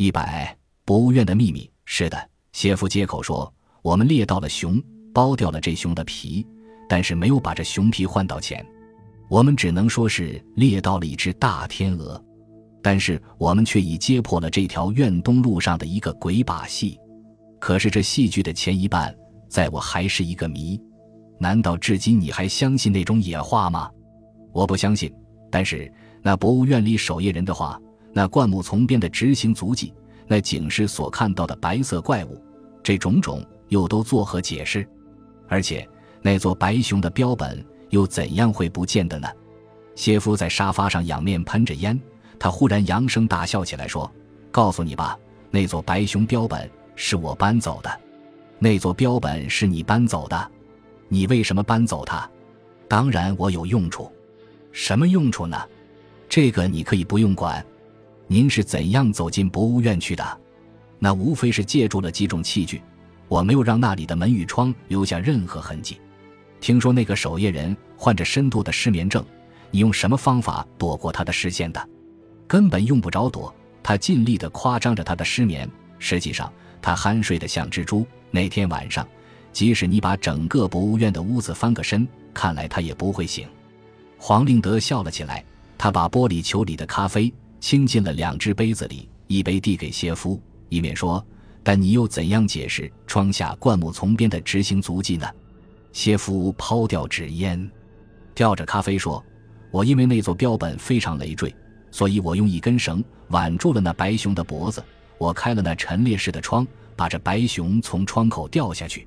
一百，博物院的秘密。是的，谢夫接口说，我们猎到了熊，剥掉了这熊的皮，但是没有把这熊皮换到钱。我们只能说是猎到了一只大天鹅，但是我们却已揭破了这条院东路上的一个鬼把戏。可是这戏剧的前一半，在我还是一个谜。难道至今你还相信那种野话吗？我不相信。但是那博物院里守夜人的话，那灌木丛边的执行足迹，那警示所看到的白色怪物，这种种又都作何解释？而且那座白熊的标本又怎样会不见的呢？谢夫在沙发上仰面喷着烟，他忽然扬声大笑起来，说：“告诉你吧，那座白熊标本是我搬走的。那座标本是你搬走的，你为什么搬走它？当然我有用处。”什么用处呢？这个你可以不用管。您是怎样走进博物院去的？那无非是借助了几种器具，我没有让那里的门与窗留下任何痕迹。听说那个守夜人患着深度的失眠症，你用什么方法躲过他的视线的？根本用不着躲，他尽力地夸张着他的失眠。实际上，他酣睡得像只猪。那天晚上，即使你把整个博物院的屋子翻个身，看来他也不会醒。黄令德笑了起来，他把玻璃球里的咖啡倾进了两只杯子里，一杯递给谢夫，一面说：“但你又怎样解释窗下灌木丛边的执行足迹呢？”谢夫抛掉纸烟，吊着咖啡说：“我因为那座标本非常累赘，所以我用一根绳挽住了那白熊的脖子。我开了那陈列室的窗，把这白熊从窗口掉下去。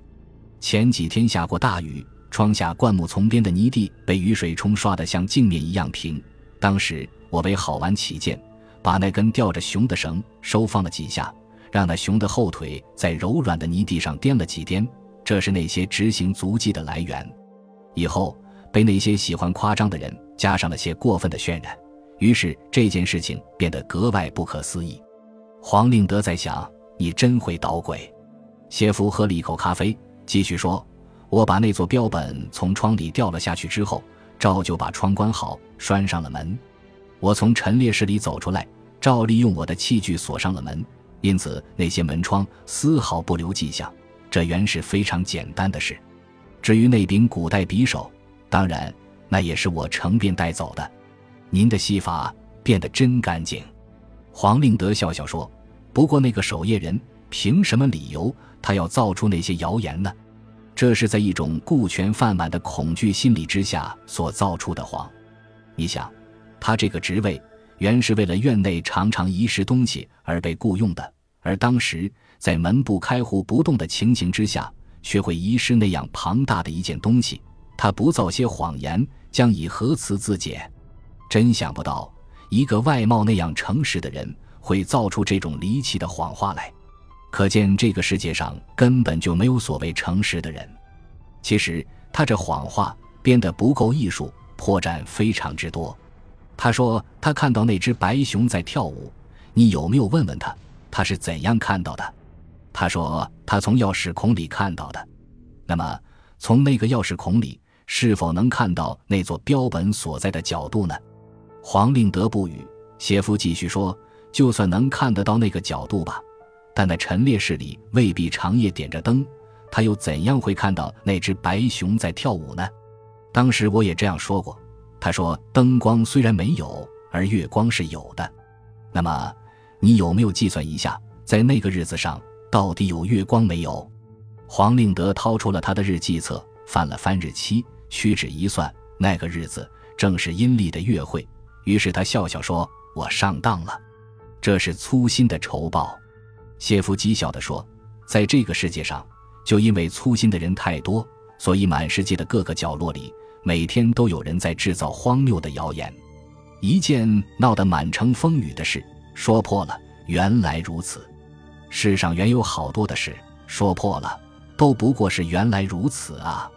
前几天下过大雨。”窗下灌木丛边的泥地被雨水冲刷得像镜面一样平。当时我为好玩起见，把那根吊着熊的绳收放了几下，让那熊的后腿在柔软的泥地上颠了几颠。这是那些执行足迹的来源。以后被那些喜欢夸张的人加上了些过分的渲染，于是这件事情变得格外不可思议。黄令德在想：你真会捣鬼。谢福喝了一口咖啡，继续说。我把那座标本从窗里掉了下去之后，照旧把窗关好，拴上了门。我从陈列室里走出来，照例用我的器具锁上了门，因此那些门窗丝毫不留迹象。这原是非常简单的事。至于那柄古代匕首，当然那也是我乘便带走的。您的戏法变得真干净。黄令德笑笑说：“不过那个守夜人凭什么理由他要造出那些谣言呢？”这是在一种顾全饭碗的恐惧心理之下所造出的谎。你想，他这个职位原是为了院内常常遗失东西而被雇佣的，而当时在门不开户不动的情形之下，却会遗失那样庞大的一件东西。他不造些谎言，将以何辞自解？真想不到，一个外貌那样诚实的人会造出这种离奇的谎话来。可见这个世界上根本就没有所谓诚实的人。其实他这谎话编得不够艺术，破绽非常之多。他说他看到那只白熊在跳舞，你有没有问问他，他是怎样看到的？他说他从钥匙孔里看到的。那么从那个钥匙孔里，是否能看到那座标本所在的角度呢？黄令德不语。谢夫继续说：“就算能看得到那个角度吧。”但在陈列室里未必长夜点着灯，他又怎样会看到那只白熊在跳舞呢？当时我也这样说过。他说：“灯光虽然没有，而月光是有的。那么，你有没有计算一下，在那个日子上到底有月光没有？”黄令德掏出了他的日记册，翻了翻日期，屈指一算，那个日子正是阴历的月会。于是他笑笑说：“我上当了，这是粗心的仇报。”谢夫讥笑地说：“在这个世界上，就因为粗心的人太多，所以满世界的各个角落里，每天都有人在制造荒谬的谣言。一件闹得满城风雨的事说破了，原来如此。世上原有好多的事说破了，都不过是原来如此啊。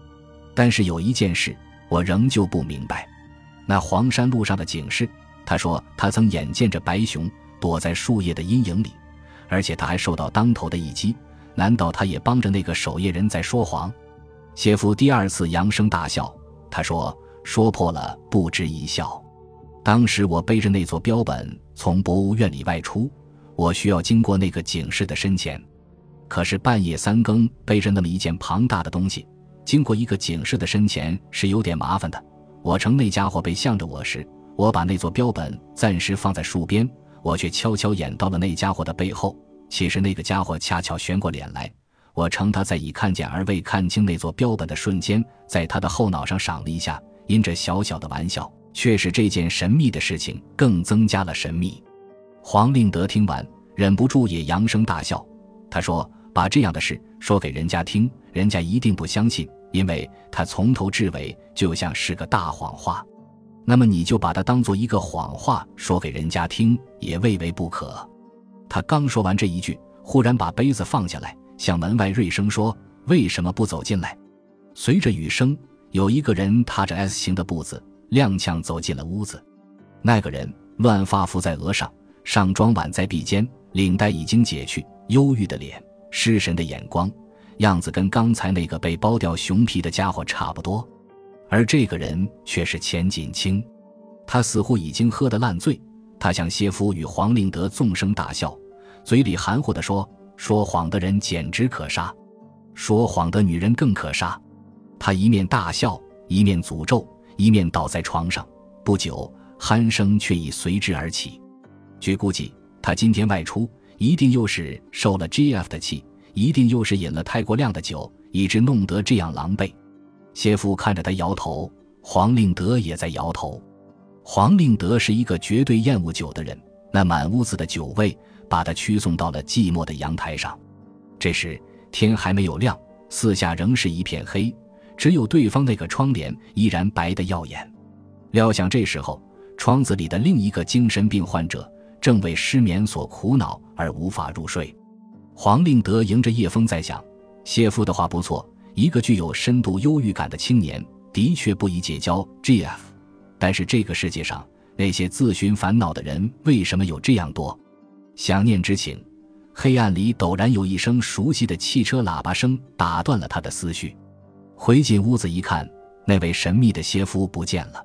但是有一件事，我仍旧不明白。那黄山路上的警示，他说他曾眼见着白熊躲在树叶的阴影里。”而且他还受到当头的一击，难道他也帮着那个守夜人在说谎？谢夫第二次扬声大笑，他说：“说破了不值一笑。当时我背着那座标本从博物院里外出，我需要经过那个警示的身前。可是半夜三更背着那么一件庞大的东西，经过一个警示的身前是有点麻烦的。我乘那家伙背向着我时，我把那座标本暂时放在树边，我却悄悄演到了那家伙的背后。其实那个家伙恰巧旋过脸来，我称他在已看见而未看清那座标本的瞬间，在他的后脑上赏了一下。因这小小的玩笑，却使这件神秘的事情更增加了神秘。黄令德听完，忍不住也扬声大笑。他说：“把这样的事说给人家听，人家一定不相信，因为他从头至尾就像是个大谎话。那么你就把它当做一个谎话说给人家听，也未为不可。”他刚说完这一句，忽然把杯子放下来，向门外瑞声说：“为什么不走进来？”随着雨声，有一个人踏着 S 型的步子，踉跄走进了屋子。那个人乱发覆在额上，上装挽在臂间，领带已经解去，忧郁的脸，失神的眼光，样子跟刚才那个被剥掉熊皮的家伙差不多。而这个人却是钱锦清，他似乎已经喝得烂醉。他向谢夫与黄令德纵声大笑，嘴里含糊地说：“说谎的人简直可杀，说谎的女人更可杀。”他一面大笑，一面诅咒，一面倒在床上。不久，鼾声却已随之而起。据估计，他今天外出，一定又是受了 G.F 的气，一定又是饮了太过量的酒，以致弄得这样狼狈。谢父看着他摇头，黄令德也在摇头。黄令德是一个绝对厌恶酒的人，那满屋子的酒味把他驱送到了寂寞的阳台上。这时天还没有亮，四下仍是一片黑，只有对方那个窗帘依然白得耀眼。料想这时候窗子里的另一个精神病患者正为失眠所苦恼而无法入睡。黄令德迎着夜风在想：谢父的话不错，一个具有深度忧郁感的青年的确不宜结交 G.F。但是这个世界上那些自寻烦恼的人为什么有这样多？想念之情，黑暗里陡然有一声熟悉的汽车喇叭声打断了他的思绪。回进屋子一看，那位神秘的邪夫不见了。